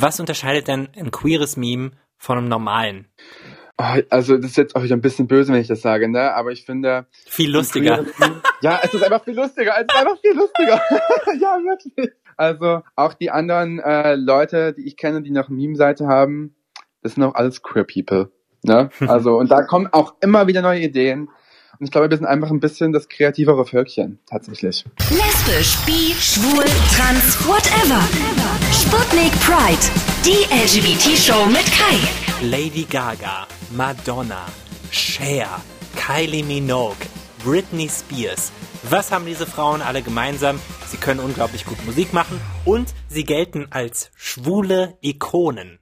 Was unterscheidet denn ein queeres Meme von einem normalen? Oh, also das ist jetzt auch wieder ein bisschen böse, wenn ich das sage, ne? Aber ich finde. Viel lustiger. ja, es ist einfach viel lustiger. Es ist einfach viel lustiger. ja, wirklich. Also auch die anderen äh, Leute, die ich kenne, die noch Meme-Seite haben, das sind auch alles queer People. Ne? Also, und da kommen auch immer wieder neue Ideen. Und ich glaube, wir sind einfach ein bisschen das kreativere Völkchen, tatsächlich. Lesbisch, bi, schwul, trans, whatever. Sputnik Pride, die LGBT-Show mit Kai. Lady Gaga, Madonna, Cher, Kylie Minogue, Britney Spears. Was haben diese Frauen alle gemeinsam? Sie können unglaublich gut Musik machen und sie gelten als schwule Ikonen.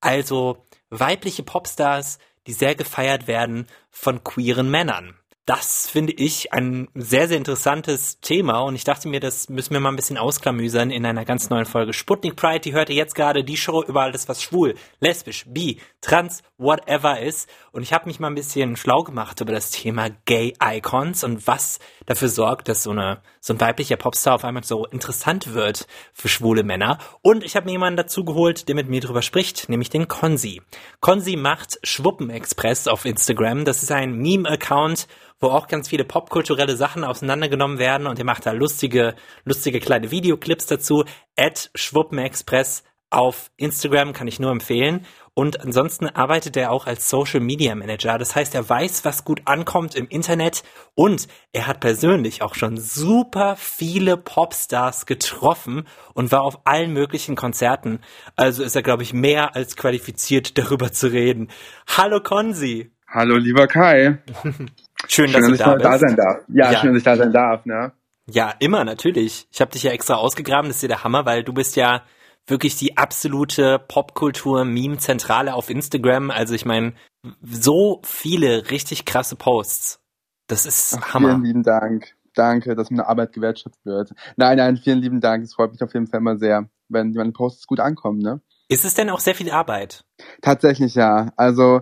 Also weibliche Popstars, die sehr gefeiert werden von queeren Männern. Das finde ich ein sehr, sehr interessantes Thema und ich dachte mir, das müssen wir mal ein bisschen ausklamüsern in einer ganz neuen Folge Sputnik Pride. Die hörte jetzt gerade die Show über alles, was schwul, lesbisch, bi, trans, whatever ist. Und ich habe mich mal ein bisschen schlau gemacht über das Thema Gay Icons und was dafür sorgt, dass so, eine, so ein weiblicher Popstar auf einmal so interessant wird für schwule Männer. Und ich habe mir jemanden dazu geholt, der mit mir drüber spricht, nämlich den Konzi. Konzi macht Schwuppenexpress auf Instagram. Das ist ein Meme-Account wo auch ganz viele popkulturelle Sachen auseinandergenommen werden und er macht da lustige, lustige kleine Videoclips dazu. At Schwuppenexpress auf Instagram kann ich nur empfehlen. Und ansonsten arbeitet er auch als Social Media Manager. Das heißt, er weiß, was gut ankommt im Internet und er hat persönlich auch schon super viele Popstars getroffen und war auf allen möglichen Konzerten. Also ist er, glaube ich, mehr als qualifiziert, darüber zu reden. Hallo Konzi. Hallo, lieber Kai. Schön, dass, schön, dass du da, bist. da sein darf. Ja, ja, schön, dass ich da sein darf, ne? Ja, immer, natürlich. Ich habe dich ja extra ausgegraben, das ist ja der Hammer, weil du bist ja wirklich die absolute Popkultur-Meme-Zentrale auf Instagram. Also ich meine, so viele richtig krasse Posts. Das ist Ach, Hammer. Vielen lieben Dank. Danke, dass meine Arbeit gewertschätzt wird. Nein, nein, vielen lieben Dank. Es freut mich auf jeden Fall immer sehr, wenn meine Posts gut ankommen, ne? Ist es denn auch sehr viel Arbeit? Tatsächlich ja. Also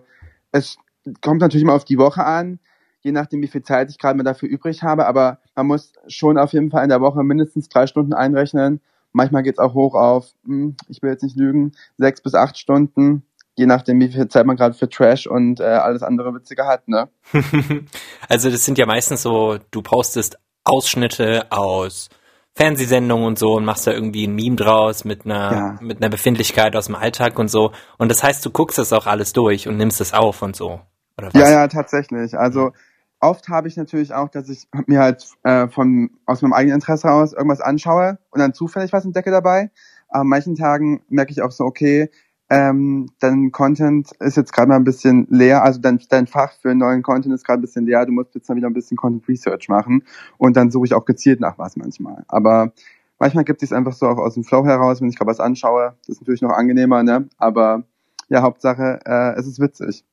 es kommt natürlich immer auf die Woche an je nachdem, wie viel Zeit ich gerade mal dafür übrig habe. Aber man muss schon auf jeden Fall in der Woche mindestens drei Stunden einrechnen. Manchmal geht's auch hoch auf, hm, ich will jetzt nicht lügen, sechs bis acht Stunden, je nachdem, wie viel Zeit man gerade für Trash und äh, alles andere Witzige hat, ne? also das sind ja meistens so, du postest Ausschnitte aus Fernsehsendungen und so und machst da irgendwie ein Meme draus mit einer ja. mit einer Befindlichkeit aus dem Alltag und so. Und das heißt, du guckst das auch alles durch und nimmst es auf und so. Ja, ja, tatsächlich. Also oft habe ich natürlich auch, dass ich mir halt äh, von aus meinem eigenen Interesse aus irgendwas anschaue und dann zufällig was entdecke dabei. Aber an manchen Tagen merke ich auch so, okay, ähm, dein Content ist jetzt gerade mal ein bisschen leer, also dein, dein Fach für neuen Content ist gerade ein bisschen leer, du musst jetzt mal wieder ein bisschen Content Research machen und dann suche ich auch gezielt nach was manchmal. Aber manchmal gibt es einfach so auch aus dem Flow heraus, wenn ich gerade was anschaue, das ist natürlich noch angenehmer, ne? Aber ja, Hauptsache, äh, es ist witzig.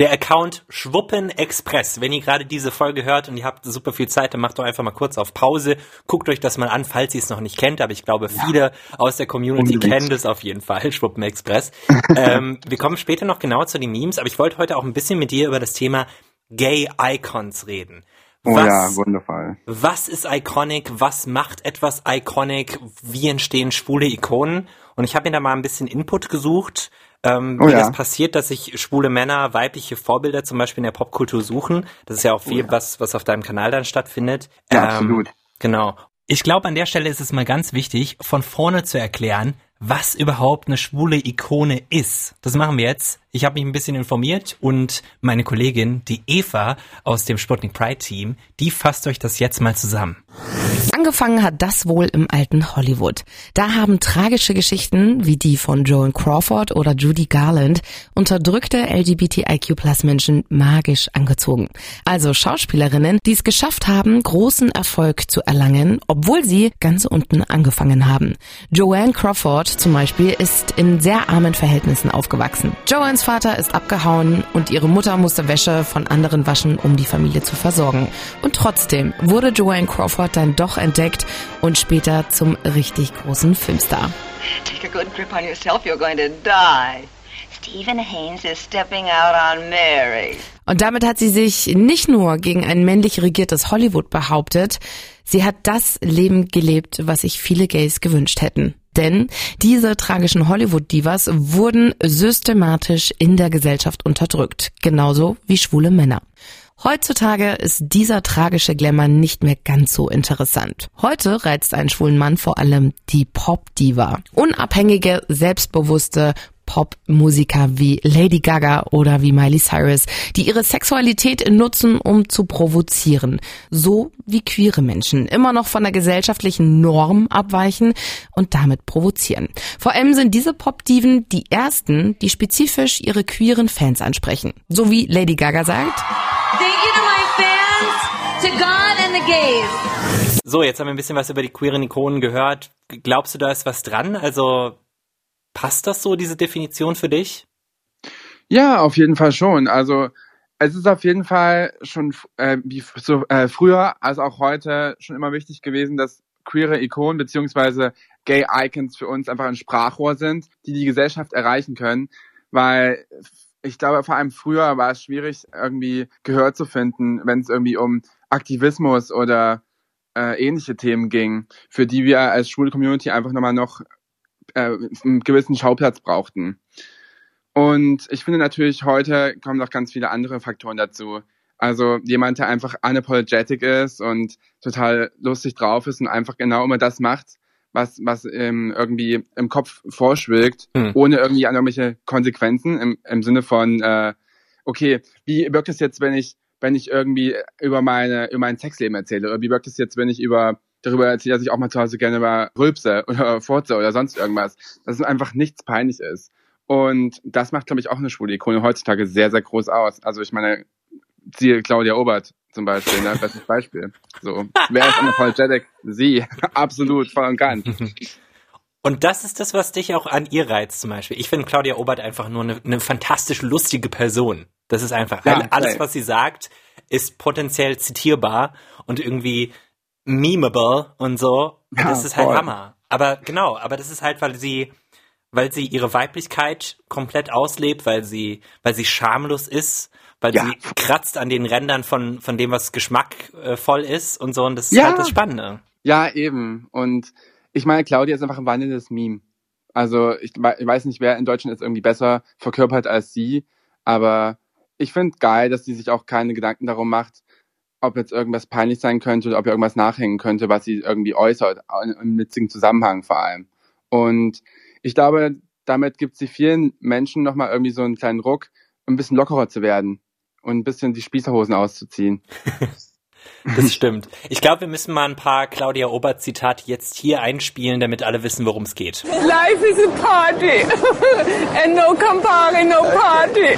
Der Account Schwuppen Express. Wenn ihr gerade diese Folge hört und ihr habt super viel Zeit, dann macht doch einfach mal kurz auf Pause. Guckt euch das mal an, falls ihr es noch nicht kennt. Aber ich glaube, ja. viele aus der Community Unbedingt. kennen das auf jeden Fall, Schwuppen Express. ähm, wir kommen später noch genauer zu den Memes, aber ich wollte heute auch ein bisschen mit dir über das Thema Gay Icons reden. Was, oh ja, wundervoll. Was ist iconic? Was macht etwas iconic? Wie entstehen schwule Ikonen? Und ich habe mir da mal ein bisschen Input gesucht ähm, oh, wie ja. das passiert, dass sich schwule Männer weibliche Vorbilder zum Beispiel in der Popkultur suchen. Das ist ja auch viel, oh, ja. was, was auf deinem Kanal dann stattfindet. Ja, ähm, absolut. Genau. Ich glaube, an der Stelle ist es mal ganz wichtig, von vorne zu erklären, was überhaupt eine schwule Ikone ist. Das machen wir jetzt. Ich habe mich ein bisschen informiert und meine Kollegin, die Eva aus dem Sputnik Pride Team, die fasst euch das jetzt mal zusammen. Angefangen hat das wohl im alten Hollywood. Da haben tragische Geschichten wie die von Joan Crawford oder Judy Garland unterdrückte LGBTIQ-Plus-Menschen magisch angezogen. Also Schauspielerinnen, die es geschafft haben, großen Erfolg zu erlangen, obwohl sie ganz unten angefangen haben. Joanne Crawford zum Beispiel ist in sehr armen Verhältnissen aufgewachsen. Joannes Vater ist abgehauen und ihre Mutter musste Wäsche von anderen waschen, um die Familie zu versorgen. Und trotzdem wurde Joanne Crawford dann doch entdeckt und später zum richtig großen Filmstar. Take a good grip on yourself, you're going to die. Stephen Haynes is stepping out on Mary. Und damit hat sie sich nicht nur gegen ein männlich regiertes Hollywood behauptet, sie hat das Leben gelebt, was sich viele Gays gewünscht hätten. Denn diese tragischen Hollywood-Divas wurden systematisch in der Gesellschaft unterdrückt, genauso wie schwule Männer. Heutzutage ist dieser tragische Glamour nicht mehr ganz so interessant. Heute reizt einen schwulen Mann vor allem die Pop-Diva. Unabhängige, selbstbewusste, Popmusiker wie Lady Gaga oder wie Miley Cyrus, die ihre Sexualität nutzen, um zu provozieren. So wie queere Menschen immer noch von der gesellschaftlichen Norm abweichen und damit provozieren. Vor allem sind diese Popdiven die ersten, die spezifisch ihre queeren Fans ansprechen. So wie Lady Gaga sagt. Thank you to my fans, to God and the gays. So, jetzt haben wir ein bisschen was über die queeren Ikonen gehört. Glaubst du, da ist was dran? Also Passt das so, diese Definition für dich? Ja, auf jeden Fall schon. Also es ist auf jeden Fall schon äh, wie so, äh, früher als auch heute schon immer wichtig gewesen, dass queere Ikonen beziehungsweise Gay Icons für uns einfach ein Sprachrohr sind, die die Gesellschaft erreichen können, weil ich glaube, vor allem früher war es schwierig, irgendwie Gehör zu finden, wenn es irgendwie um Aktivismus oder äh, ähnliche Themen ging, für die wir als schwule Community einfach nochmal noch äh, einen gewissen Schauplatz brauchten. Und ich finde natürlich, heute kommen noch ganz viele andere Faktoren dazu. Also jemand, der einfach unapologetic ist und total lustig drauf ist und einfach genau immer das macht, was, was ähm, irgendwie im Kopf vorschwilgt, hm. ohne irgendwie an irgendwelche Konsequenzen im, im Sinne von, äh, okay, wie wirkt es jetzt, wenn ich, wenn ich irgendwie über meine, über mein Sexleben erzähle? Oder wie wirkt es jetzt, wenn ich über darüber erzähle, dass ich auch mal zu Hause gerne mal rülpse oder furze oder sonst irgendwas. Dass es einfach nichts peinlich ist. Und das macht, glaube ich, auch eine schwule Ikone heutzutage sehr, sehr groß aus. Also ich meine, siehe Claudia Obert zum Beispiel, ne? Bestes Beispiel. So, wer ist unapologetic? Sie. Absolut, voll und ganz. Und das ist das, was dich auch an ihr reizt zum Beispiel. Ich finde Claudia Obert einfach nur eine, eine fantastisch lustige Person. Das ist einfach, ja, alles, was sie sagt, ist potenziell zitierbar und irgendwie memeable und so. Ja, das ist halt voll. Hammer. Aber genau, aber das ist halt, weil sie, weil sie ihre Weiblichkeit komplett auslebt, weil sie, weil sie schamlos ist, weil ja. sie kratzt an den Rändern von, von dem, was geschmackvoll ist und so. Und das ist ja. halt das Spannende. Ja, eben. Und ich meine, Claudia ist einfach ein wandelndes Meme. Also ich, ich weiß nicht, wer in Deutschland ist irgendwie besser verkörpert als sie, aber ich finde geil, dass sie sich auch keine Gedanken darum macht, ob jetzt irgendwas peinlich sein könnte oder ob irgendwas nachhängen könnte, was sie irgendwie äußert, im witzigen Zusammenhang vor allem. Und ich glaube, damit gibt sie vielen Menschen nochmal irgendwie so einen kleinen Ruck, ein bisschen lockerer zu werden und ein bisschen die Spießerhosen auszuziehen. Das stimmt. Ich glaube, wir müssen mal ein paar Claudia Obert Zitate jetzt hier einspielen, damit alle wissen, worum es geht. Life is a party and no Campari, no party.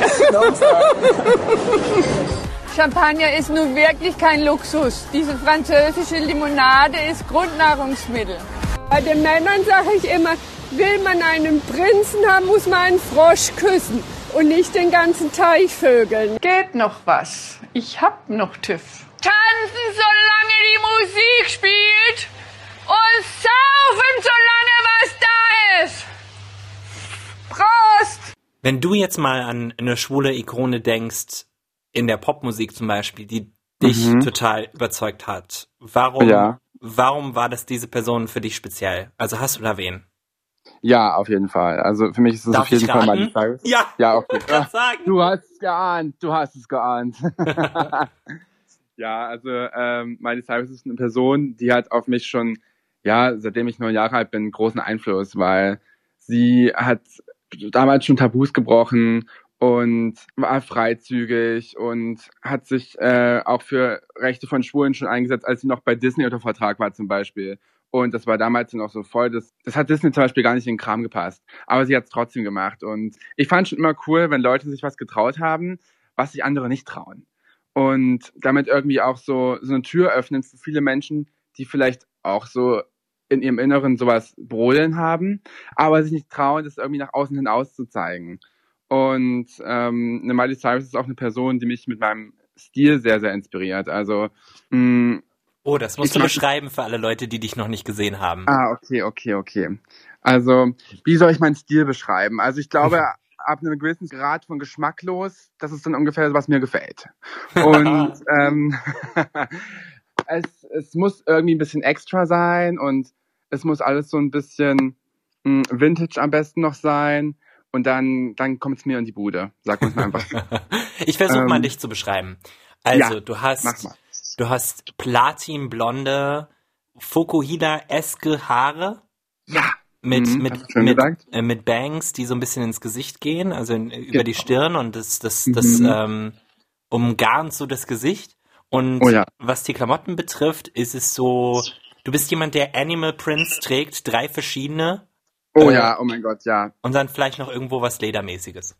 Champagner ist nun wirklich kein Luxus. Diese französische Limonade ist Grundnahrungsmittel. Bei den Männern sage ich immer, will man einen Prinzen haben, muss man einen Frosch küssen und nicht den ganzen Teich vögeln. Geht noch was. Ich hab noch TÜV. Tanzen, solange die Musik spielt und saufen, solange was da ist. Prost! Wenn du jetzt mal an eine schwule Ikone denkst, in der Popmusik zum Beispiel, die dich mhm. total überzeugt hat. Warum, ja. warum war das diese Person für dich speziell? Also hast du da wen? Ja, auf jeden Fall. Also für mich ist es auf jeden Fall Miley Cyrus. Ja, ja okay. Ja, du hast es geahnt, du hast es geahnt. ja, also ähm, Miley Cyrus ist eine Person, die hat auf mich schon, ja, seitdem ich neun Jahre alt bin, großen Einfluss, weil sie hat damals schon Tabus gebrochen und war freizügig und hat sich äh, auch für Rechte von Schwulen schon eingesetzt, als sie noch bei Disney unter Vertrag war zum Beispiel. Und das war damals noch so voll, das, das hat Disney zum Beispiel gar nicht in den Kram gepasst. Aber sie hat es trotzdem gemacht. Und ich fand schon immer cool, wenn Leute sich was getraut haben, was sich andere nicht trauen. Und damit irgendwie auch so, so eine Tür öffnen für viele Menschen, die vielleicht auch so in ihrem Inneren sowas brodeln haben, aber sich nicht trauen, das irgendwie nach außen hin auszuzeigen. Und ähm, eine Miley Cyrus ist auch eine Person, die mich mit meinem Stil sehr, sehr inspiriert. Also mh, mm, Oh, das musst du beschreiben für alle Leute, die dich noch nicht gesehen haben. Ah, okay, okay, okay. Also, wie soll ich meinen Stil beschreiben? Also ich glaube, ab einem gewissen Grad von geschmacklos, das ist dann ungefähr, was mir gefällt. Und ähm, es, es muss irgendwie ein bisschen extra sein und es muss alles so ein bisschen mh, Vintage am besten noch sein und dann, dann kommt es mir in die Bude. Sag uns mal einfach. ich versuche Ähm, mal dich zu beschreiben. Also, ja, du hast, du hast platinblonde, Fukuhila-eske Haare ja. mit, Mhm, mit, mit, äh, mit Bangs, die so ein bisschen ins Gesicht gehen, also in, über die Genau. Stirn und das, das, das Mhm. ähm, umgarnt so das Gesicht. Und Oh ja. was die Klamotten betrifft, ist es so, du bist jemand, der Animal Prints trägt, drei verschiedene Oh Äh, ja, oh mein Gott, ja. und dann vielleicht noch irgendwo was Ledermäßiges.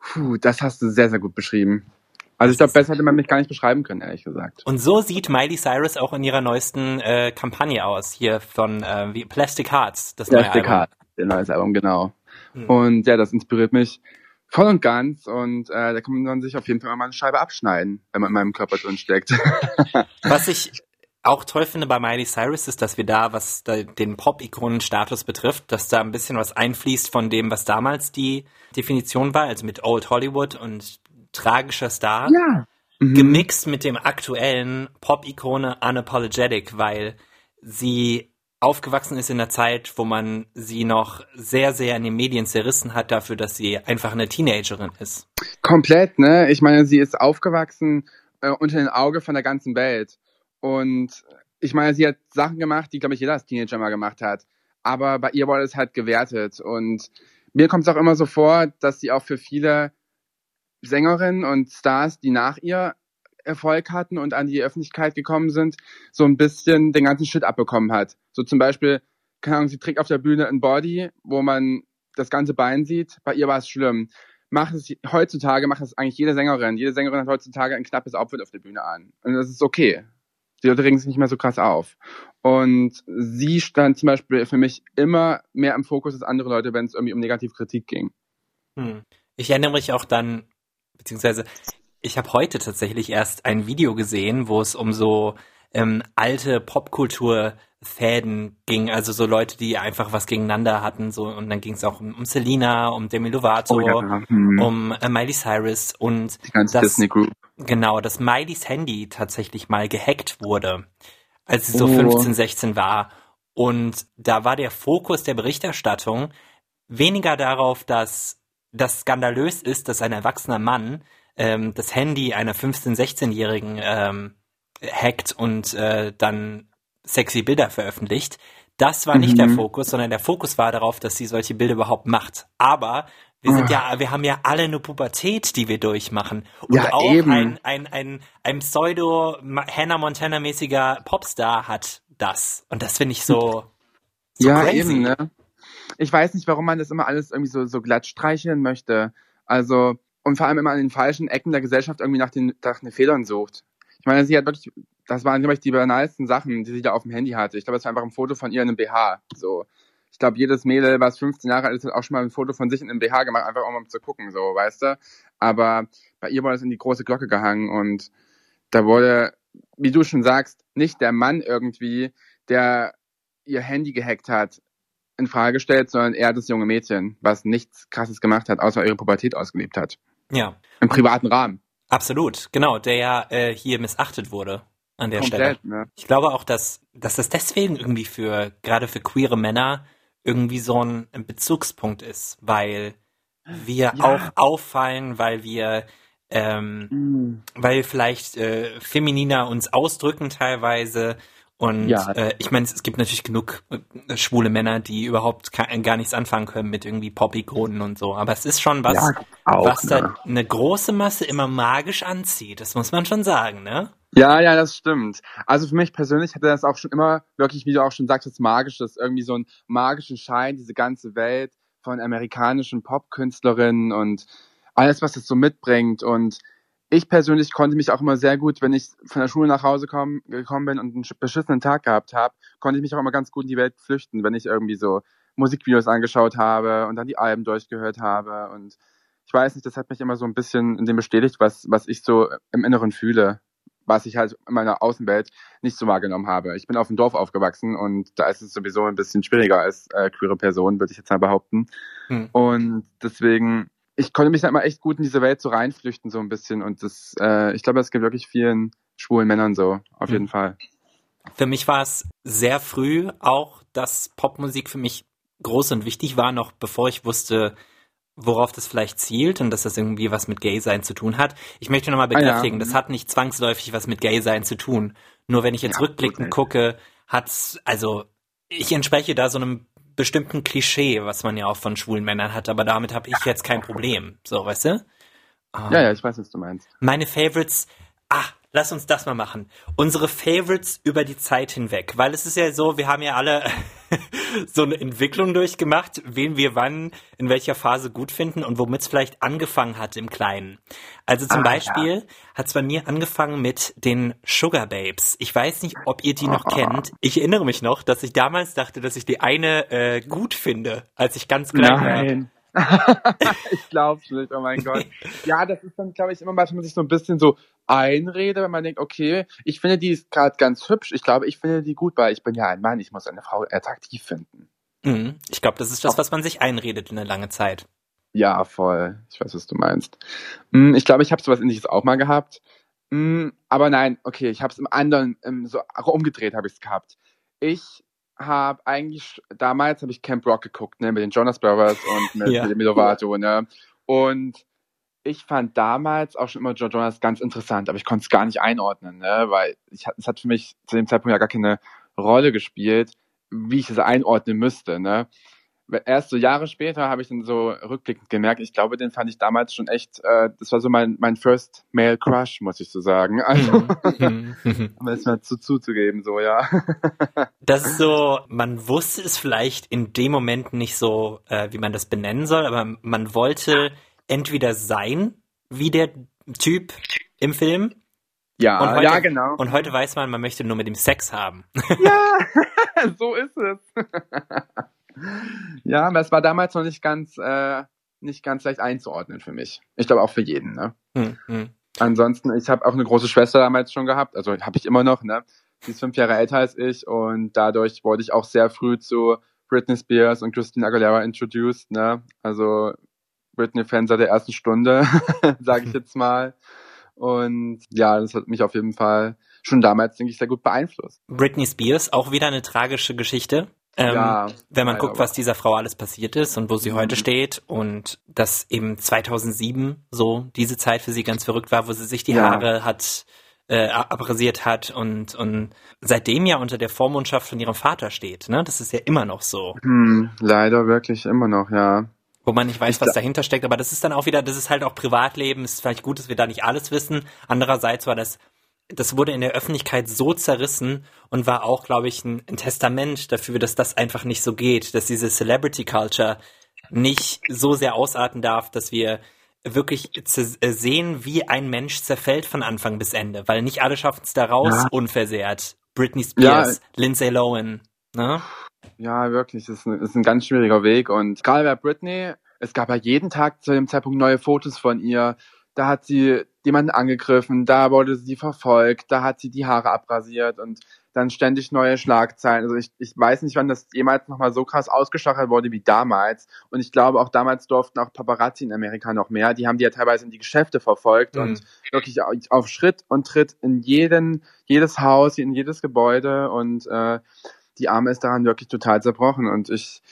Puh, das hast du sehr, sehr gut beschrieben. Also ich glaube, besser hätte man mich gar nicht beschreiben können, ehrlich gesagt. Und so sieht Miley Cyrus auch in ihrer neuesten äh, Kampagne aus, hier von äh, wie Plastic Hearts, das neue Plastic Album. Heart, der neues Album, genau. Hm. Und ja, das inspiriert mich voll und ganz und äh, da kann man sich auf jeden Fall mal eine Scheibe abschneiden, wenn man in meinem Körper drin steckt. Was ich auch toll finde bei Miley Cyrus ist, dass wir da, was da den Pop-Ikonen-Status betrifft, dass da ein bisschen was einfließt von dem, was damals die Definition war, also mit Old Hollywood und tragischer Star, ja. Mhm. gemixt mit dem aktuellen Pop-Ikone Unapologetic, weil sie aufgewachsen ist in einer Zeit, wo man sie noch sehr, sehr in den Medien zerrissen hat dafür, dass sie einfach eine Teenagerin ist. Komplett, ne? Ich meine, sie ist aufgewachsen äh, unter den Auge von der ganzen Welt. Und ich meine, sie hat Sachen gemacht, die, glaube ich, jeder als Teenager mal gemacht hat. Aber bei ihr wurde es halt gewertet. Und mir kommt es auch immer so vor, dass sie auch für viele Sängerinnen und Stars, die nach ihr Erfolg hatten und an die Öffentlichkeit gekommen sind, so ein bisschen den ganzen Shit abbekommen hat. So zum Beispiel, keine Ahnung, sie trägt auf der Bühne ein Body, wo man das ganze Bein sieht. Bei ihr war es schlimm. Macht es heutzutage macht es eigentlich jede Sängerin. Jede Sängerin hat heutzutage ein knappes Outfit auf der Bühne an. Und das ist okay. Die Leute regen sich nicht mehr so krass auf. Und sie stand zum Beispiel für mich immer mehr im Fokus als andere Leute, wenn es irgendwie um negative Kritik ging. Hm. Ich erinnere mich auch dann, beziehungsweise ich habe heute tatsächlich erst ein Video gesehen, wo es um so ähm, alte Popkultur-Fäden ging, also so Leute, die einfach was gegeneinander hatten, so und dann ging es auch um, um Selena, um Demi Lovato, Hm. um äh, Miley Cyrus und die ganze das- Disney Group. genau, dass Miley's Handy tatsächlich mal gehackt wurde, als sie so Oh. 15, 16 war. Und da war der Fokus der Berichterstattung weniger darauf, dass das skandalös ist, dass ein erwachsener Mann ähm, das Handy einer 15-, 16-Jährigen ähm, hackt und äh, dann sexy Bilder veröffentlicht. Das war nicht der Mhm. Fokus, sondern der Fokus war darauf, dass sie solche Bilder überhaupt macht. Aber wir sind ja, wir haben ja alle eine Pubertät, die wir durchmachen. Und Ja, auch eben. ein, ein, ein, ein Pseudo Ma- Hannah Montana-mäßiger Popstar hat das. Und das finde ich so, so ja, crazy. eben, ne? Ich weiß nicht, warum man das immer alles irgendwie so, so glatt streicheln möchte. Also, und vor allem immer an den falschen Ecken der Gesellschaft irgendwie nach den, nach den Fehlern sucht. Ich meine, sie hat wirklich, das waren, glaube ich, die banalsten Sachen, die sie da auf dem Handy hatte. Ich glaube, das war einfach ein Foto von ihr in einem BH. So. Ich glaube, jedes Mädel, was 15 Jahre alt ist, hat auch schon mal ein Foto von sich in einem BH gemacht, einfach um zu gucken, so, weißt du? Aber bei ihr wurde es in die große Glocke gehangen und da wurde, wie du schon sagst, nicht der Mann irgendwie, der ihr Handy gehackt hat, in Frage gestellt, sondern eher das junge Mädchen, was nichts krasses gemacht hat, außer ihre Pubertät ausgelebt hat. Ja, Im privaten Rahmen. absolut. Genau, der ja äh, hier missachtet wurde an der Stelle. Komplett, ne? Ich glaube auch, dass, dass das deswegen irgendwie für, gerade für queere Männer, irgendwie so ein, Bezugspunkt ist, weil wir Ja. auch auffallen, weil wir, ähm, weil wir vielleicht äh, femininer uns ausdrücken teilweise. Und Ja. äh, ich meine, es, es gibt natürlich genug äh, schwule Männer, die überhaupt gar nichts anfangen können mit irgendwie Pop-Ikonen und so. Aber es ist schon was, Ja, auch, was ne? da eine große Masse immer magisch anzieht. Das muss man schon sagen, ne? Ja, ja, das stimmt. Also für mich persönlich hatte das auch schon immer wirklich, wie du auch schon sagtest, magisches, irgendwie so einen magischen Schein, diese ganze Welt von amerikanischen Popkünstlerinnen und alles, was es so mitbringt. Und ich persönlich konnte mich auch immer sehr gut, wenn ich von der Schule nach Hause komm, gekommen bin und einen sch- beschissenen Tag gehabt habe, konnte ich mich auch immer ganz gut in die Welt flüchten, wenn ich irgendwie so Musikvideos angeschaut habe und dann die Alben durchgehört habe. Und ich weiß nicht, das hat mich immer so ein bisschen in dem bestätigt, was, was ich so im Inneren fühle was ich halt in meiner Außenwelt nicht so wahrgenommen habe. Ich bin auf dem Dorf aufgewachsen und da ist es sowieso ein bisschen schwieriger als äh, queere Person, würde ich jetzt mal behaupten. Hm. Und deswegen, ich konnte mich da immer echt gut in diese Welt so reinflüchten, so ein bisschen. Und das, äh, ich glaube, das gibt wirklich vielen schwulen Männern so, auf Hm. jeden Fall. Für mich war es sehr früh auch, dass Popmusik für mich groß und wichtig war, noch bevor ich wusste, worauf das vielleicht zielt und dass das irgendwie was mit Gay-Sein zu tun hat. Ich möchte nochmal bekräftigen, ah, ja. das hat nicht zwangsläufig was mit Gay-Sein zu tun. Nur wenn ich jetzt ja, rückblickend gucke, hat's, also ich entspreche da so einem bestimmten Klischee, was man ja auch von schwulen Männern hat, aber damit habe ich jetzt kein Problem. So, weißt du? Ja, ja, ich weiß, was du meinst. Meine Favorites, ah, lass uns das mal machen. Unsere Favorites über die Zeit hinweg. Weil es ist ja so, wir haben ja alle so eine Entwicklung durchgemacht, wen wir wann in welcher Phase gut finden und womit es vielleicht angefangen hat im Kleinen. Also zum ah, Beispiel ja. hat es bei mir angefangen mit den Sugar Babes. Ich weiß nicht, ob ihr die noch oh. kennt. Ich erinnere mich noch, dass ich damals dachte, dass ich die eine äh, gut finde, als ich ganz klein Nein. war. ich glaub's nicht, oh mein Gott. Ja, das ist dann, glaube ich, immer mal, wenn man sich so ein bisschen so einrede, wenn man denkt, okay, ich finde die ist gerade ganz hübsch, ich glaube, ich finde die gut, weil ich bin ja ein Mann, ich muss eine Frau attraktiv finden. Mhm. Ich glaube, das ist das, was man sich einredet in eine lange Zeit. Ja, voll. Ich weiß, was du meinst. Hm, ich glaube, ich habe sowas ähnliches auch mal gehabt. Hm, aber nein, okay, ich habe es im anderen, so umgedreht habe ich es gehabt. Ich habe eigentlich damals habe ich Camp Rock geguckt, ne, mit den Jonas Brothers und mit, ja. mit Lovato, ne. Und ich fand damals auch schon immer Joe Jonas ganz interessant, aber ich konnte es gar nicht einordnen, ne, weil ich, es hat für mich zu dem Zeitpunkt ja gar keine Rolle gespielt, wie ich es einordnen müsste, ne erst so Jahre später habe ich dann so rückblickend gemerkt, ich glaube, den fand ich damals schon echt, äh, das war so mein, mein First Male Crush, muss ich so sagen. Also, mhm. um es mal zu, zuzugeben, so, ja. das ist so, man wusste es vielleicht in dem Moment nicht so, äh, wie man das benennen soll, aber man wollte entweder sein, wie der Typ im Film. Ja, heute, ja, genau. Und heute weiß man, man möchte nur mit ihm Sex haben. Ja, so ist es. Ja, aber es war damals noch nicht ganz, äh, nicht ganz leicht einzuordnen für mich. Ich glaube auch für jeden. Ne? Hm, hm. Ansonsten, ich habe auch eine große Schwester damals schon gehabt, also habe ich immer noch. Ne? Sie ist fünf Jahre älter als ich und dadurch wurde ich auch sehr früh zu Britney Spears und Christina Aguilera introduced. Ne? Also Britney-Fan seit der ersten Stunde, sage ich jetzt mal. Und ja, das hat mich auf jeden Fall schon damals, denke ich, sehr gut beeinflusst. Britney Spears, auch wieder eine tragische Geschichte. Ähm, ja, wenn man guckt, was dieser Frau alles passiert ist und wo sie mhm. heute steht und dass eben 2007 so diese Zeit für sie ganz verrückt war, wo sie sich die ja. Haare hat äh, abrasiert hat und und seitdem ja unter der Vormundschaft von ihrem Vater steht, ne? Das ist ja immer noch so. Hm, leider wirklich immer noch, ja. Wo man nicht weiß, was dahinter steckt, aber das ist dann auch wieder, das ist halt auch Privatleben, ist vielleicht gut, dass wir da nicht alles wissen. Andererseits war das das wurde in der Öffentlichkeit so zerrissen und war auch, glaube ich, ein, ein, Testament dafür, dass das einfach nicht so geht, dass diese Celebrity Culture nicht so sehr ausarten darf, dass wir wirklich äh, sehen, wie ein Mensch zerfällt von Anfang bis Ende, weil nicht alle schaffen es da raus ja. unversehrt. Britney Spears, ja. Lindsay Lohan, ne? Ja, wirklich, das ist, ein, das ist ein ganz schwieriger Weg und gerade bei Britney, es gab ja jeden Tag zu dem Zeitpunkt neue Fotos von ihr, da hat sie jemanden angegriffen, da wurde sie verfolgt, da hat sie die Haare abrasiert und dann ständig neue Schlagzeilen. Also ich, ich weiß nicht, wann das jemals nochmal so krass ausgestachelt wurde wie damals. Und ich glaube, auch damals durften auch Paparazzi in Amerika noch mehr. Die haben die ja teilweise in die Geschäfte verfolgt mhm. und wirklich auf Schritt und Tritt in jeden, jedes Haus, in jedes Gebäude und äh, die Arme ist daran wirklich total zerbrochen. Und ich,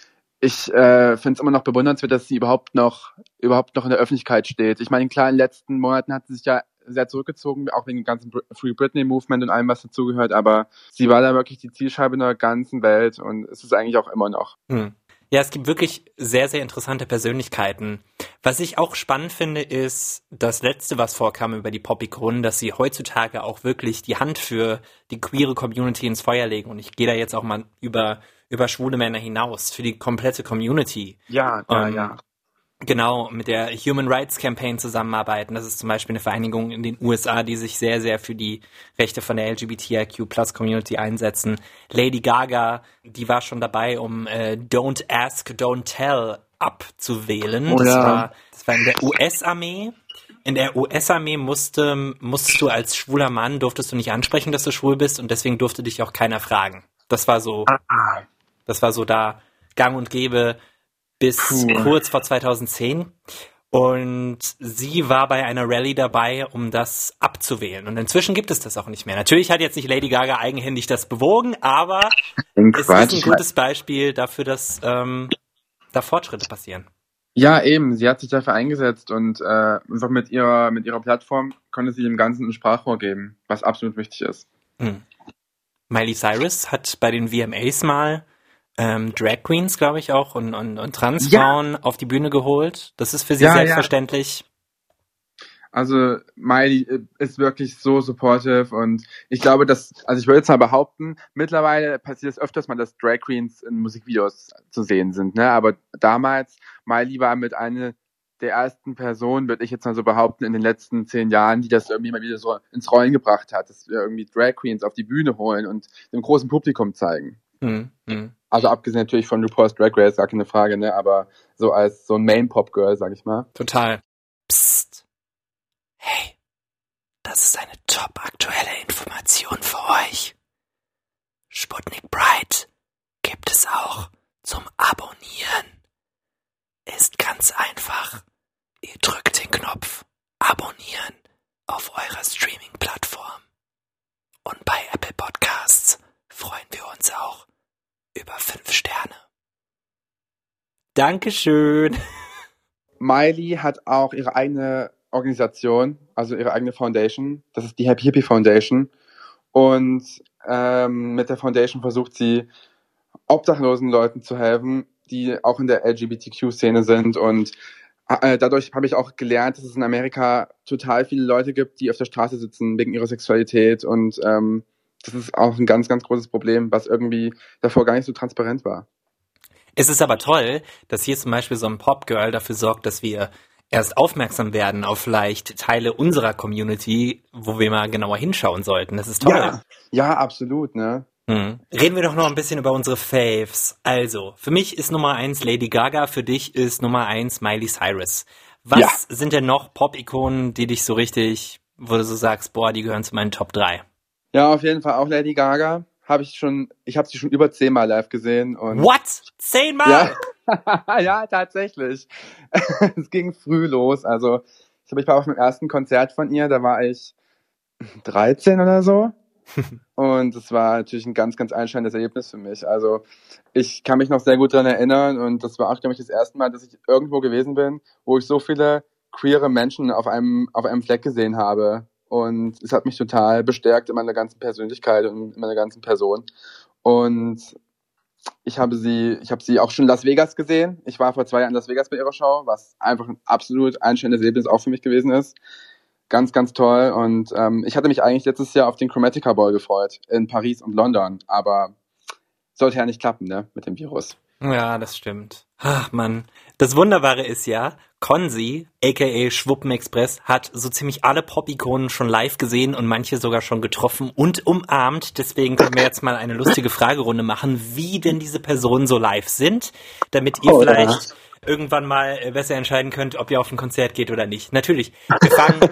ich äh, finde es immer noch bewundernswert, dass sie überhaupt noch überhaupt noch in der Öffentlichkeit steht. Ich meine, klar, in den letzten Monaten hat sie sich ja sehr zurückgezogen, auch wegen dem ganzen Free Britney Movement und allem, was dazugehört, aber sie war da wirklich die Zielscheibe in der ganzen Welt und es ist eigentlich auch immer noch. Hm. Ja, es gibt wirklich sehr, sehr interessante Persönlichkeiten. Was ich auch spannend finde, ist das letzte, was vorkam über die Poppy Grund, dass sie heutzutage auch wirklich die Hand für die queere Community ins Feuer legen. Und ich gehe da jetzt auch mal über über schwule Männer hinaus, für die komplette Community. Ja, ja, ähm, ja. Genau, mit der Human Rights Campaign zusammenarbeiten. Das ist zum Beispiel eine Vereinigung in den USA, die sich sehr, sehr für die Rechte von der LGBTIQ Plus Community einsetzen. Lady Gaga, die war schon dabei, um äh, Don't Ask, Don't Tell abzuwählen. Oh, das, ja. war, das war in der US-Armee. In der US-Armee musste, musstest du als schwuler Mann, durftest du nicht ansprechen, dass du schwul bist und deswegen durfte dich auch keiner fragen. Das war so ah, ah. Das war so da gang und gäbe bis Puh. kurz vor 2010. Und sie war bei einer Rallye dabei, um das abzuwählen. Und inzwischen gibt es das auch nicht mehr. Natürlich hat jetzt nicht Lady Gaga eigenhändig das bewogen, aber es ist ein gutes Beispiel dafür, dass ähm, da Fortschritte passieren. Ja, eben. Sie hat sich dafür eingesetzt und äh, einfach mit ihrer mit ihrer Plattform konnte sie dem Ganzen ein Sprachrohr geben, was absolut wichtig ist. Hm. Miley Cyrus hat bei den VMAs mal ähm, Drag Queens, glaube ich, auch und, und, und Transfrauen ja. auf die Bühne geholt. Das ist für sie ja, selbstverständlich. Ja. Also Miley äh, ist wirklich so supportive und ich glaube, dass, also ich würde jetzt mal behaupten, mittlerweile passiert es öfters mal, dass Drag Queens in Musikvideos zu sehen sind, ne? Aber damals, Miley war mit einer der ersten Personen, würde ich jetzt mal so behaupten, in den letzten zehn Jahren, die das irgendwie mal wieder so ins Rollen gebracht hat, dass wir irgendwie Drag Queens auf die Bühne holen und dem großen Publikum zeigen. Mhm. Also abgesehen natürlich von RuPaul's Drag Race, gar keine Frage, ne? Aber so als so ein Main-Pop-Girl, sag ich mal. Total. Psst. Hey, das ist eine top aktuelle Information für euch. Sputnik Bright gibt es auch zum Abonnieren. Ist ganz einfach. Ihr drückt den Knopf Abonnieren auf eurer Streaming-Plattform. Und bei Apple Podcasts freuen wir uns auch über fünf Sterne. Dankeschön. Miley hat auch ihre eigene Organisation, also ihre eigene Foundation. Das ist die Happy Hippie Foundation. Und ähm, mit der Foundation versucht sie, obdachlosen Leuten zu helfen, die auch in der LGBTQ-Szene sind. Und äh, dadurch habe ich auch gelernt, dass es in Amerika total viele Leute gibt, die auf der Straße sitzen wegen ihrer Sexualität. Und ähm, das ist auch ein ganz, ganz großes Problem, was irgendwie davor gar nicht so transparent war. Es ist aber toll, dass hier zum Beispiel so ein Popgirl dafür sorgt, dass wir erst aufmerksam werden auf vielleicht Teile unserer Community, wo wir mal genauer hinschauen sollten. Das ist toll. Ja, ja absolut, ne? Hm. Reden wir doch noch ein bisschen über unsere Faves. Also, für mich ist Nummer eins Lady Gaga, für dich ist Nummer eins Miley Cyrus. Was ja. sind denn noch Pop-Ikonen, die dich so richtig, wo du so sagst, boah, die gehören zu meinen Top 3? Ja, auf jeden Fall auch Lady Gaga. Habe ich schon, ich habe sie schon über zehnmal live gesehen. Und What? Zehnmal? Ja, ja tatsächlich. es ging früh los. Also ich glaube, ich war auf dem ersten Konzert von ihr, da war ich 13 oder so. und es war natürlich ein ganz, ganz einschneidendes Erlebnis für mich. Also ich kann mich noch sehr gut daran erinnern und das war auch, glaube ich, das erste Mal, dass ich irgendwo gewesen bin, wo ich so viele queere Menschen auf einem, auf einem Fleck gesehen habe. Und es hat mich total bestärkt in meiner ganzen Persönlichkeit und in meiner ganzen Person. Und ich habe sie, ich habe sie auch schon in Las Vegas gesehen. Ich war vor zwei Jahren in Las Vegas bei ihrer Show, was einfach ein absolut einstellendes Erlebnis auch für mich gewesen ist. Ganz, ganz toll. Und ähm, ich hatte mich eigentlich letztes Jahr auf den Chromatica Ball gefreut in Paris und London, aber sollte ja nicht klappen, ne, mit dem Virus. Ja, das stimmt. Ach man, das Wunderbare ist ja, Konzi, aka Schwuppen Express, hat so ziemlich alle Pop-Ikonen schon live gesehen und manche sogar schon getroffen und umarmt. Deswegen können wir jetzt mal eine lustige Fragerunde machen, wie denn diese Personen so live sind, damit ihr oh, vielleicht ja. irgendwann mal äh, besser entscheiden könnt, ob ihr auf ein Konzert geht oder nicht. Natürlich, wir fangen,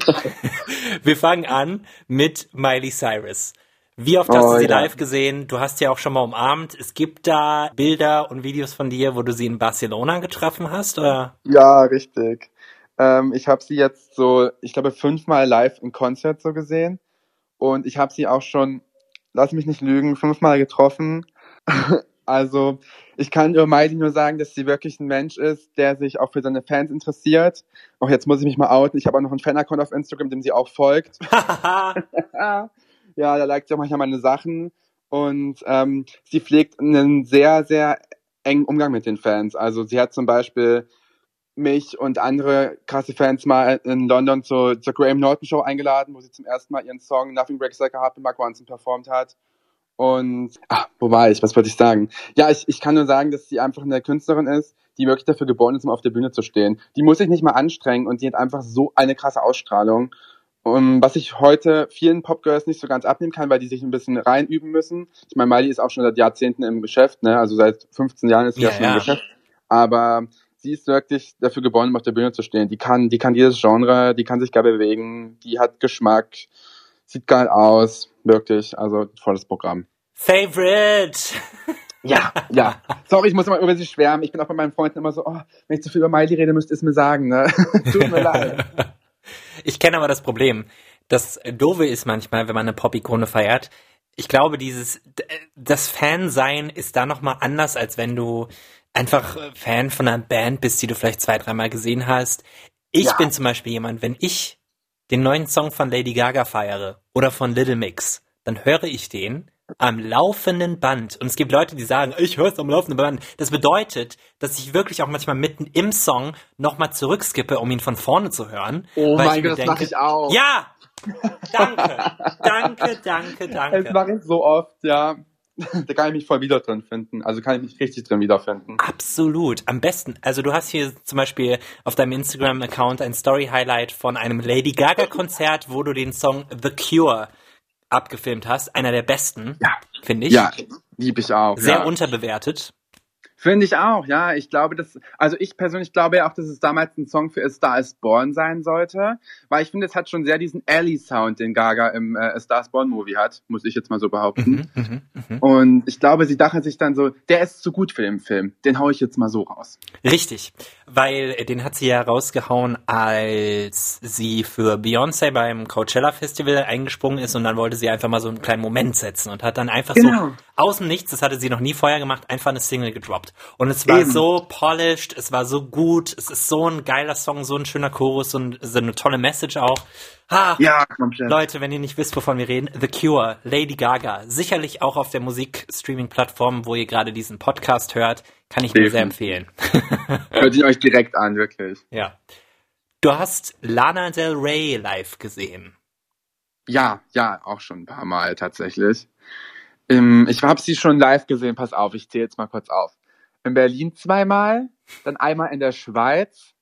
wir fangen an mit Miley Cyrus. Wie oft hast oh, du sie ja. live gesehen? Du hast sie auch schon mal umarmt. Es gibt da Bilder und Videos von dir, wo du sie in Barcelona getroffen hast, oder? Ja, richtig. Ähm, ich habe sie jetzt so, ich glaube, fünfmal live im Konzert so gesehen. Und ich habe sie auch schon, lass mich nicht lügen, fünfmal getroffen. also ich kann über Miley nur sagen, dass sie wirklich ein Mensch ist, der sich auch für seine Fans interessiert. Auch jetzt muss ich mich mal outen. Ich habe auch noch einen Fan-Account auf Instagram, dem sie auch folgt. Ja, da liked sie auch manchmal meine Sachen. Und ähm, sie pflegt einen sehr, sehr engen Umgang mit den Fans. Also sie hat zum Beispiel mich und andere krasse Fans mal in London zur, zur Graham Norton Show eingeladen, wo sie zum ersten Mal ihren Song Nothing Breaks Like a Heart mit Mark Ronson performt hat. Und, ah, wo war ich? Was wollte ich sagen? Ja, ich, ich kann nur sagen, dass sie einfach eine Künstlerin ist, die wirklich dafür geboren ist, um auf der Bühne zu stehen. Die muss sich nicht mal anstrengen und die hat einfach so eine krasse Ausstrahlung. Um, was ich heute vielen Popgirls nicht so ganz abnehmen kann, weil die sich ein bisschen reinüben müssen. Ich meine, Miley ist auch schon seit Jahrzehnten im Geschäft, ne? also seit 15 Jahren ist sie ja, ja schon im Geschäft. Aber sie ist wirklich dafür geboren, um auf der Bühne zu stehen. Die kann, die kann jedes Genre, die kann sich gar bewegen, die hat Geschmack, sieht geil aus, wirklich. Also volles Programm. Favorite! Ja, ja. Sorry, ich muss immer über sie schwärmen. Ich bin auch bei meinen Freunden immer so, oh, wenn ich zu viel über Miley rede, müsst ihr es mir sagen, ne? Tut mir leid. Ich kenne aber das Problem. Das Doofe ist manchmal, wenn man eine Pop-Ikone feiert, ich glaube, dieses, das Fansein ist da nochmal anders, als wenn du einfach Fan von einer Band bist, die du vielleicht zwei, dreimal gesehen hast. Ich ja. bin zum Beispiel jemand, wenn ich den neuen Song von Lady Gaga feiere oder von Little Mix, dann höre ich den am laufenden Band. Und es gibt Leute, die sagen, ich höre es am laufenden Band. Das bedeutet, dass ich wirklich auch manchmal mitten im Song nochmal zurückskippe, um ihn von vorne zu hören. Oh mein Gott, das mache ich auch. Ja! Danke, danke, danke, danke. Das mache ich so oft, ja. da kann ich mich voll wieder drin finden. Also kann ich mich richtig drin wiederfinden. Absolut. Am besten. Also du hast hier zum Beispiel auf deinem Instagram-Account ein Story-Highlight von einem Lady Gaga-Konzert, wo du den Song The Cure abgefilmt hast. Einer der besten, ja. finde ich. Ja, liebe ich auch. Sehr ja. unterbewertet. Finde ich auch, ja. Ich glaube, dass, also ich persönlich glaube ja auch, dass es damals ein Song für A Star is Born sein sollte, weil ich finde, es hat schon sehr diesen Ellie-Sound, den Gaga im äh, A Star is Born Movie hat, muss ich jetzt mal so behaupten. Mhm, mh, mh. Und ich glaube, sie dachte sich dann so, der ist zu gut für den Film, den hau ich jetzt mal so raus. Richtig, weil den hat sie ja rausgehauen, als sie für Beyoncé beim Coachella Festival eingesprungen ist und dann wollte sie einfach mal so einen kleinen Moment setzen und hat dann einfach genau. so aus dem Nichts, das hatte sie noch nie vorher gemacht, einfach eine Single gedroppt. Und es war Eben. so polished, es war so gut, es ist so ein geiler Song, so ein schöner Chorus, so, ein, so eine tolle Message auch. Ha, ja, Leute, wenn ihr nicht wisst, wovon wir reden, The Cure, Lady Gaga, sicherlich auch auf der Musikstreaming-Plattform, wo ihr gerade diesen Podcast hört, kann ich Eben. nur sehr empfehlen. Hört ihn euch direkt an, wirklich. Ja. Du hast Lana Del Rey live gesehen. Ja, ja, auch schon ein paar Mal tatsächlich. Ähm, ich habe sie schon live gesehen, pass auf, ich zähle jetzt mal kurz auf. In Berlin zweimal, dann einmal in der Schweiz,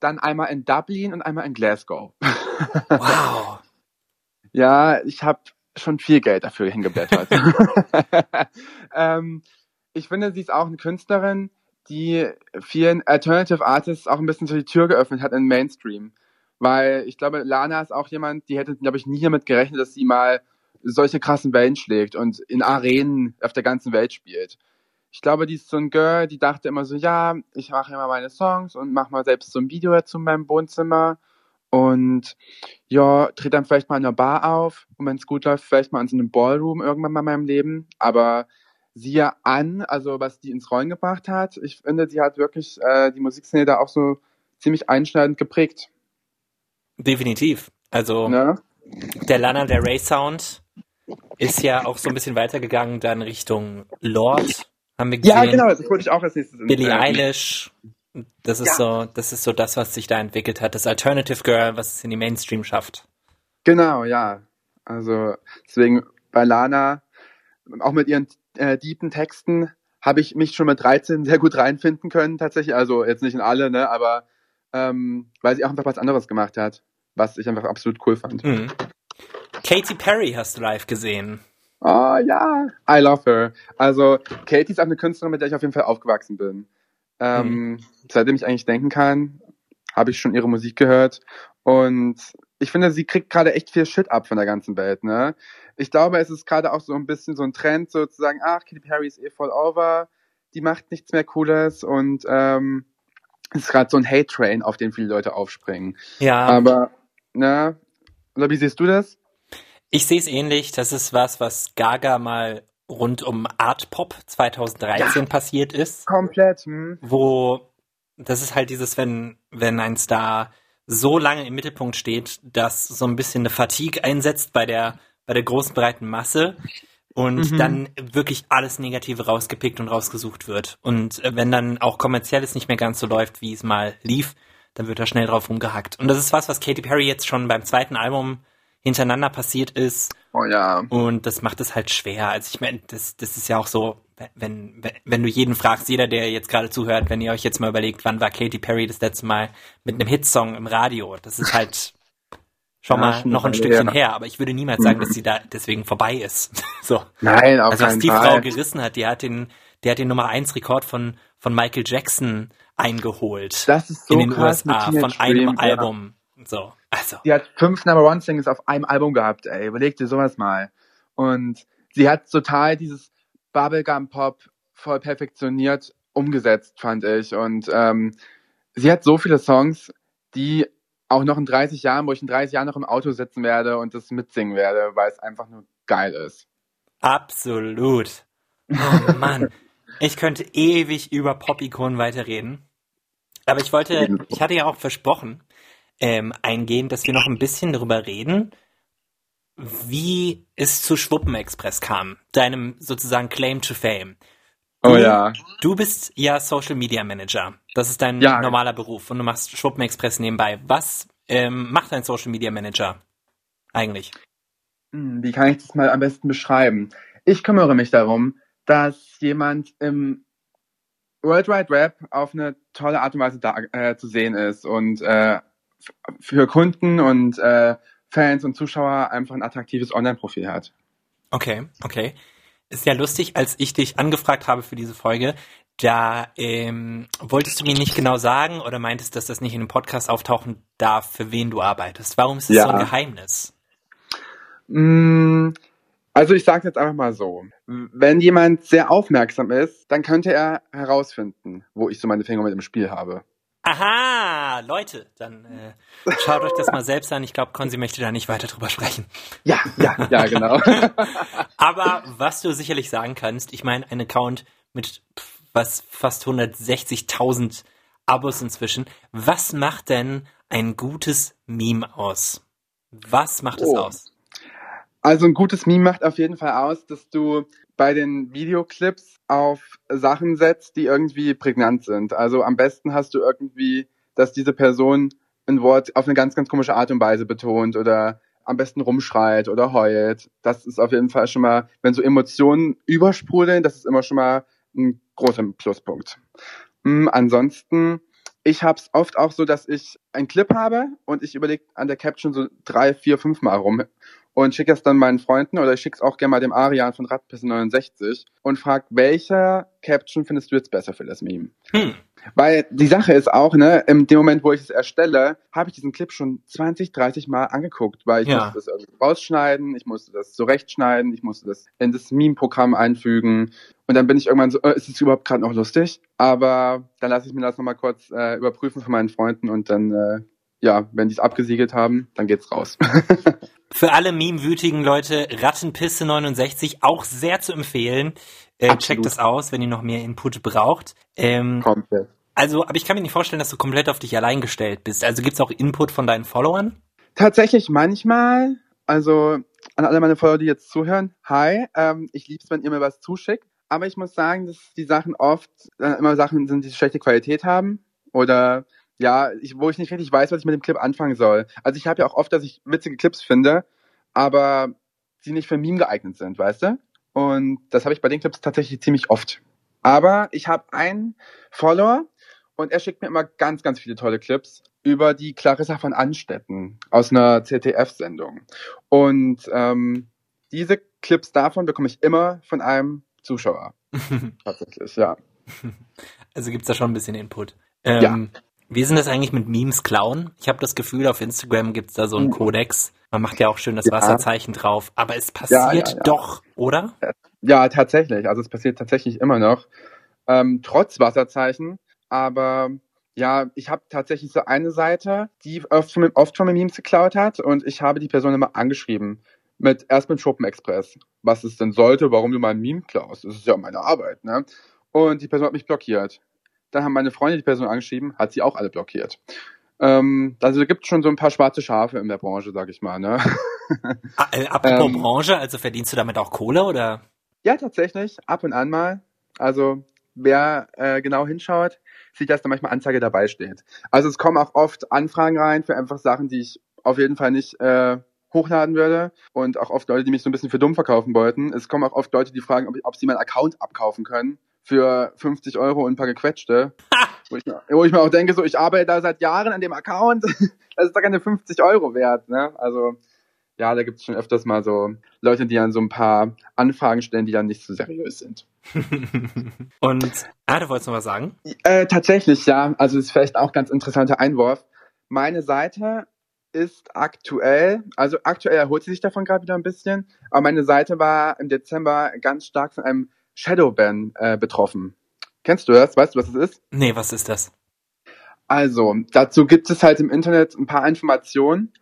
dann einmal in Dublin und einmal in Glasgow. Wow. ja, ich habe schon viel Geld dafür hingeblättert. ähm, ich finde, sie ist auch eine Künstlerin, die vielen Alternative Artists auch ein bisschen so die Tür geöffnet hat in Mainstream. Weil ich glaube, Lana ist auch jemand, die hätte, glaube ich, nie damit gerechnet, dass sie mal solche krassen Wellen schlägt und in Arenen auf der ganzen Welt spielt. Ich glaube, die ist so ein Girl, die dachte immer so, ja, ich mache immer meine Songs und mache mal selbst so ein Video dazu in meinem Wohnzimmer und ja, tritt dann vielleicht mal in einer Bar auf und wenn es gut läuft, vielleicht mal in so einem Ballroom irgendwann mal in meinem Leben. Aber siehe an, also was die ins Rollen gebracht hat, ich finde, sie hat wirklich äh, die Musikszene da auch so ziemlich einschneidend geprägt. Definitiv. Also ne? der Lana der Ray Sound ist ja auch so ein bisschen weitergegangen dann Richtung Lord, haben wir gesehen. Ja, genau, das wollte ich auch als nächstes. Billie Eilish, das ist ja. so, das ist so das, was sich da entwickelt hat, das Alternative Girl, was es in die Mainstream schafft. Genau, ja. Also deswegen bei Lana, auch mit ihren äh, deepen Texten, habe ich mich schon mit 13 sehr gut reinfinden können, tatsächlich. Also jetzt nicht in alle, ne, aber ähm, weil sie auch einfach was anderes gemacht hat, was ich einfach absolut cool fand. Mhm. Katy Perry hast du live gesehen. Oh ja, I love her. Also Katy ist auch eine Künstlerin, mit der ich auf jeden Fall aufgewachsen bin. Ähm, mhm. Seitdem ich eigentlich denken kann, habe ich schon ihre Musik gehört. Und ich finde, sie kriegt gerade echt viel Shit ab von der ganzen Welt. Ne? Ich glaube, es ist gerade auch so ein bisschen so ein Trend, sozusagen, ach, Katy Perry ist eh voll over, die macht nichts mehr Cooles und ähm, es ist gerade so ein Hate-Train, auf den viele Leute aufspringen. Ja. Aber, oder wie siehst du das? Ich sehe es ähnlich. Das ist was, was Gaga mal rund um Art Pop 2013 ja, passiert ist. Komplett. Hm. Wo das ist halt dieses, wenn, wenn ein Star so lange im Mittelpunkt steht, dass so ein bisschen eine Fatigue einsetzt bei der, bei der großen breiten Masse und mhm. dann wirklich alles Negative rausgepickt und rausgesucht wird. Und äh, wenn dann auch kommerzielles nicht mehr ganz so läuft, wie es mal lief, dann wird da schnell drauf rumgehackt. Und das ist was, was Katy Perry jetzt schon beim zweiten Album hintereinander passiert ist. Oh ja. Und das macht es halt schwer. Also ich meine, das, das ist ja auch so, wenn, wenn, wenn du jeden fragst, jeder, der jetzt gerade zuhört, wenn ihr euch jetzt mal überlegt, wann war Katy Perry das letzte Mal mit einem Hitsong im Radio? Das ist halt schon ja, mal noch ein Stückchen ja. her, aber ich würde niemals sagen, dass sie da deswegen vorbei ist. so. Nein, auf Also was die Fall. Frau gerissen hat, die hat den, der hat den Nummer 1 Rekord von, von Michael Jackson eingeholt. Das ist so in den USA von einem Dream, Album. So. Also. Sie hat fünf Number One Singles auf einem Album gehabt, ey. Überleg dir sowas mal. Und sie hat total dieses Bubblegum Pop voll perfektioniert umgesetzt, fand ich. Und ähm, sie hat so viele Songs, die auch noch in 30 Jahren, wo ich in 30 Jahren noch im Auto sitzen werde und das mitsingen werde, weil es einfach nur geil ist. Absolut. Oh Mann. Ich könnte ewig über Pop-Ikonen weiterreden. Aber ich wollte, ich hatte ja auch versprochen, ähm, eingehen, dass wir noch ein bisschen darüber reden, wie es zu Schwuppenexpress kam, deinem sozusagen Claim to Fame. Du, oh ja. Du bist ja Social Media Manager. Das ist dein ja. normaler Beruf und du machst Schwuppenexpress nebenbei. Was ähm, macht ein Social Media Manager eigentlich? Hm, wie kann ich das mal am besten beschreiben? Ich kümmere mich darum, dass jemand im World Wide Web auf eine tolle Art und Weise da, äh, zu sehen ist und äh, für Kunden und äh, Fans und Zuschauer einfach ein attraktives Online-Profil hat. Okay, okay. Ist ja lustig, als ich dich angefragt habe für diese Folge, da ähm, wolltest du mir nicht genau sagen oder meintest, dass das nicht in dem Podcast auftauchen darf, für wen du arbeitest. Warum ist das ja. so ein Geheimnis? Mm, also ich sage jetzt einfach mal so, wenn jemand sehr aufmerksam ist, dann könnte er herausfinden, wo ich so meine Finger mit im Spiel habe. Aha, Leute, dann äh, schaut euch das mal selbst an. Ich glaube, Konzi möchte da nicht weiter drüber sprechen. Ja, ja, ja, genau. Aber was du sicherlich sagen kannst, ich meine, ein Account mit was fast 160.000 Abos inzwischen. Was macht denn ein gutes Meme aus? Was macht es oh. aus? Also ein gutes Meme macht auf jeden Fall aus, dass du bei den Videoclips auf Sachen setzt, die irgendwie prägnant sind. Also am besten hast du irgendwie, dass diese Person ein Wort auf eine ganz, ganz komische Art und Weise betont oder am besten rumschreit oder heult. Das ist auf jeden Fall schon mal, wenn so Emotionen übersprudeln, das ist immer schon mal ein großer Pluspunkt. Mhm, ansonsten, ich habe es oft auch so, dass ich einen Clip habe und ich überlege an der Caption so drei, vier, fünf Mal rum und schicke es dann meinen Freunden oder ich schicke es auch gerne mal dem Arian von Radpisse 69 und frage, welcher Caption findest du jetzt besser für das Meme? Hm. Weil die Sache ist auch, ne, in dem Moment, wo ich es erstelle, habe ich diesen Clip schon 20, 30 Mal angeguckt, weil ich ja. musste das irgendwie rausschneiden, ich musste das zurechtschneiden, ich musste das in das Meme-Programm einfügen und dann bin ich irgendwann so, äh, ist es überhaupt gerade noch lustig? Aber dann lasse ich mir das nochmal kurz äh, überprüfen von meinen Freunden und dann äh, ja, wenn die es abgesiegelt haben, dann geht's raus. Für alle meme-wütigen Leute, Rattenpisse 69 auch sehr zu empfehlen. Äh, checkt das aus, wenn ihr noch mehr Input braucht. Ähm, komplett. Also, aber ich kann mir nicht vorstellen, dass du komplett auf dich allein gestellt bist. Also gibt's auch Input von deinen Followern? Tatsächlich manchmal. Also an alle meine Follower, die jetzt zuhören, hi, ähm, ich lieb's, wenn ihr mir was zuschickt. Aber ich muss sagen, dass die Sachen oft äh, immer Sachen sind, die schlechte Qualität haben oder ja, ich, wo ich nicht richtig weiß, was ich mit dem Clip anfangen soll. Also ich habe ja auch oft, dass ich witzige Clips finde, aber sie nicht für Meme geeignet sind, weißt du? Und das habe ich bei den Clips tatsächlich ziemlich oft. Aber ich habe einen Follower und er schickt mir immer ganz, ganz viele tolle Clips über die Clarissa von Anstetten aus einer ZDF-Sendung. Und ähm, diese Clips davon bekomme ich immer von einem Zuschauer. Tatsächlich, ja. Also gibt's da schon ein bisschen Input. Ähm, ja. Wie denn das eigentlich mit Memes klauen? Ich habe das Gefühl, auf Instagram gibt's da so einen Kodex. Man macht ja auch schön das ja. Wasserzeichen drauf. Aber es passiert ja, doch, oder? Ja, tatsächlich. Also es passiert tatsächlich immer noch. Ähm, trotz Wasserzeichen. Aber ja, ich habe tatsächlich so eine Seite, die oft von, oft von mir Memes geklaut hat. Und ich habe die Person immer angeschrieben. Mit, erst mit Schuppen Express. Was es denn sollte, warum du mal ein Meme klaust. Das ist ja meine Arbeit, ne? Und die Person hat mich blockiert. Dann haben meine Freunde die Person angeschrieben, hat sie auch alle blockiert. Ähm, also gibt schon so ein paar schwarze Schafe in der Branche, sag ich mal. Ne? Ah, äh, apropos ähm, Branche, also verdienst du damit auch Kohle oder? Ja, tatsächlich, ab und an mal. Also wer äh, genau hinschaut, sieht, dass da manchmal Anzeige dabei steht. Also es kommen auch oft Anfragen rein für einfach Sachen, die ich auf jeden Fall nicht äh, hochladen würde und auch oft Leute, die mich so ein bisschen für dumm verkaufen wollten. Es kommen auch oft Leute, die fragen, ob, ob sie meinen Account abkaufen können für 50 Euro und ein paar gequetschte. wo, ich, wo ich mir auch denke, so ich arbeite da seit Jahren an dem Account, das ist doch keine 50 Euro wert. Ne? Also ja, da gibt es schon öfters mal so Leute, die dann so ein paar Anfragen stellen, die dann nicht so seriös sind. und, ah, du wolltest noch was sagen? Äh, tatsächlich, ja. Also ist vielleicht auch ganz interessanter Einwurf. Meine Seite ist aktuell, also aktuell erholt sie sich davon gerade wieder ein bisschen, aber meine Seite war im Dezember ganz stark von einem Shadowban äh, betroffen. Kennst du das? Weißt du, was das ist? Nee, was ist das? Also, dazu gibt es halt im Internet ein paar Informationen,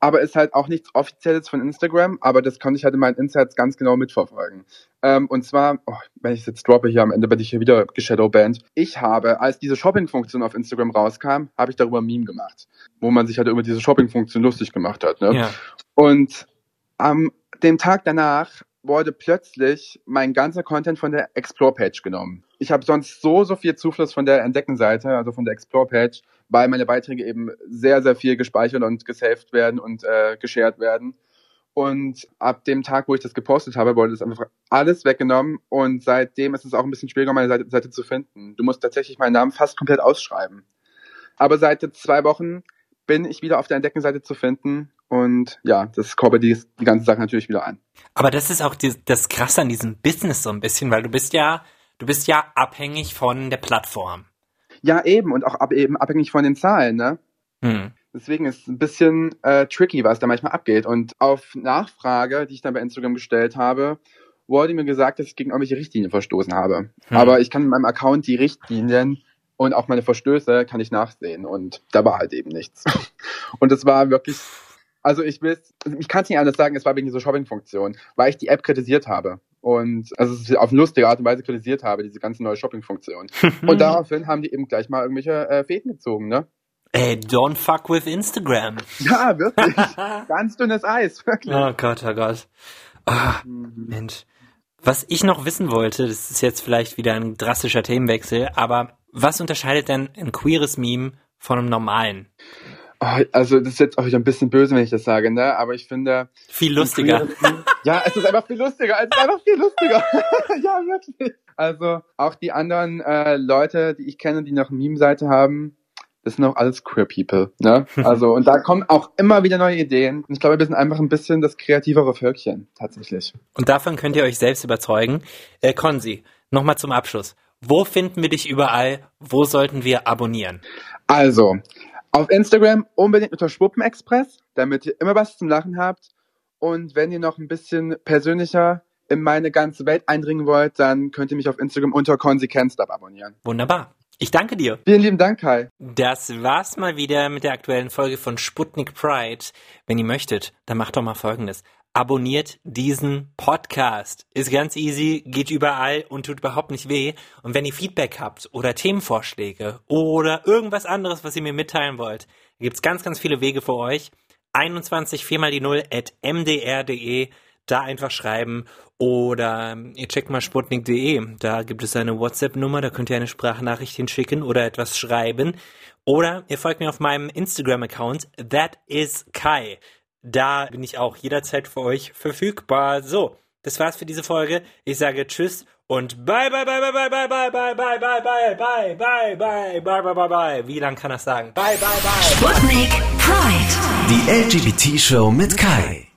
aber ist halt auch nichts Offizielles von Instagram, aber das konnte ich halt in meinen Insights ganz genau mitverfolgen. Ähm, und zwar, oh, wenn ich es jetzt droppe hier am Ende, werde ich hier wieder geshadowbanned. Ich habe, als diese Shopping-Funktion auf Instagram rauskam, habe ich darüber ein Meme gemacht, wo man sich halt über diese Shopping-Funktion lustig gemacht hat. Ne? Ja. Und am dem Tag danach wurde plötzlich mein ganzer Content von der Explore-Page genommen. Ich habe sonst so, so viel Zufluss von der Entdecken-Seite, also von der Explore-Page, weil meine Beiträge eben sehr, sehr viel gespeichert und gesaved werden und äh, geshared werden. Und ab dem Tag, wo ich das gepostet habe, wurde das einfach alles weggenommen und seitdem ist es auch ein bisschen schwieriger, meine Seite, Seite zu finden. Du musst tatsächlich meinen Namen fast komplett ausschreiben. Aber seit zwei Wochen bin ich wieder auf der Entdecken-Seite zu finden und ja, das koppelt die, die ganze Sache natürlich wieder an. Aber das ist auch die, das Krasse an diesem Business so ein bisschen, weil du bist ja, du bist ja abhängig von der Plattform. Ja, eben und auch ab, eben abhängig von den Zahlen, ne? Hm. Deswegen ist es ein bisschen äh, tricky, was da manchmal abgeht. Und auf Nachfrage, die ich dann bei Instagram gestellt habe, wurde mir gesagt, dass ich gegen irgendwelche Richtlinien verstoßen habe. Hm. Aber ich kann in meinem Account die Richtlinien und auch meine Verstöße kann ich nachsehen. Und da war halt eben nichts. Und es war wirklich, also ich will, ich kann es nicht anders sagen, es war wegen dieser Shopping-Funktion, weil ich die App kritisiert habe. Und also auf eine lustige Art und Weise kritisiert habe, diese ganze neue Shopping-Funktion. Und daraufhin haben die eben gleich mal irgendwelche äh, Fäden gezogen, ne? Ey, don't fuck with Instagram. Ja, wirklich. Ganz dünnes Eis, wirklich. Oh Gott, oh Gott. Ah, Mensch. Was ich noch wissen wollte, das ist jetzt vielleicht wieder ein drastischer Themenwechsel, aber was unterscheidet denn ein queeres Meme von einem normalen? Oh, also das ist jetzt auch wieder ein bisschen böse, wenn ich das sage, ne? Aber ich finde. Viel lustiger. Ja, es ist einfach viel lustiger. Es ist einfach viel lustiger. ja, wirklich. Also auch die anderen äh, Leute, die ich kenne, die noch eine Meme-Seite haben, das sind auch alles queer people, ne? Also und da kommen auch immer wieder neue Ideen. Und ich glaube, wir sind einfach ein bisschen das kreativere Völkchen, tatsächlich. Und davon könnt ihr euch selbst überzeugen. Äh, Konzi, nochmal zum Abschluss. Wo finden wir dich überall? Wo sollten wir abonnieren? Also, auf Instagram unbedingt unter Schwuppenexpress, damit ihr immer was zum Lachen habt. Und wenn ihr noch ein bisschen persönlicher in meine ganze Welt eindringen wollt, dann könnt ihr mich auf Instagram unter Konsequenzstab abonnieren. Wunderbar. Ich danke dir. Vielen lieben Dank, Kai. Das war's mal wieder mit der aktuellen Folge von Sputnik Pride. Wenn ihr möchtet, dann macht doch mal Folgendes. Abonniert diesen Podcast. Ist ganz easy, geht überall und tut überhaupt nicht weh. Und wenn ihr Feedback habt oder Themenvorschläge oder irgendwas anderes, was ihr mir mitteilen wollt, gibt's ganz, ganz viele Wege für euch. 21 4 mal die 0 at mdr.de da einfach schreiben oder ihr checkt mal sputnik.de. Da gibt es eine WhatsApp-Nummer, da könnt ihr eine Sprachnachricht hinschicken oder etwas schreiben. Oder ihr folgt mir auf meinem Instagram-Account, that is Kai. Da bin ich auch jederzeit für euch verfügbar. So, das war's für diese Folge. Ich sage Tschüss und bye bye bye bye bye bye bye bye bye bye bye bye bye bye bye bye bye bye. Wie lang kann das sagen? Bye bye bye. Sputnik Pride. Die LGBT-Show mit Kai.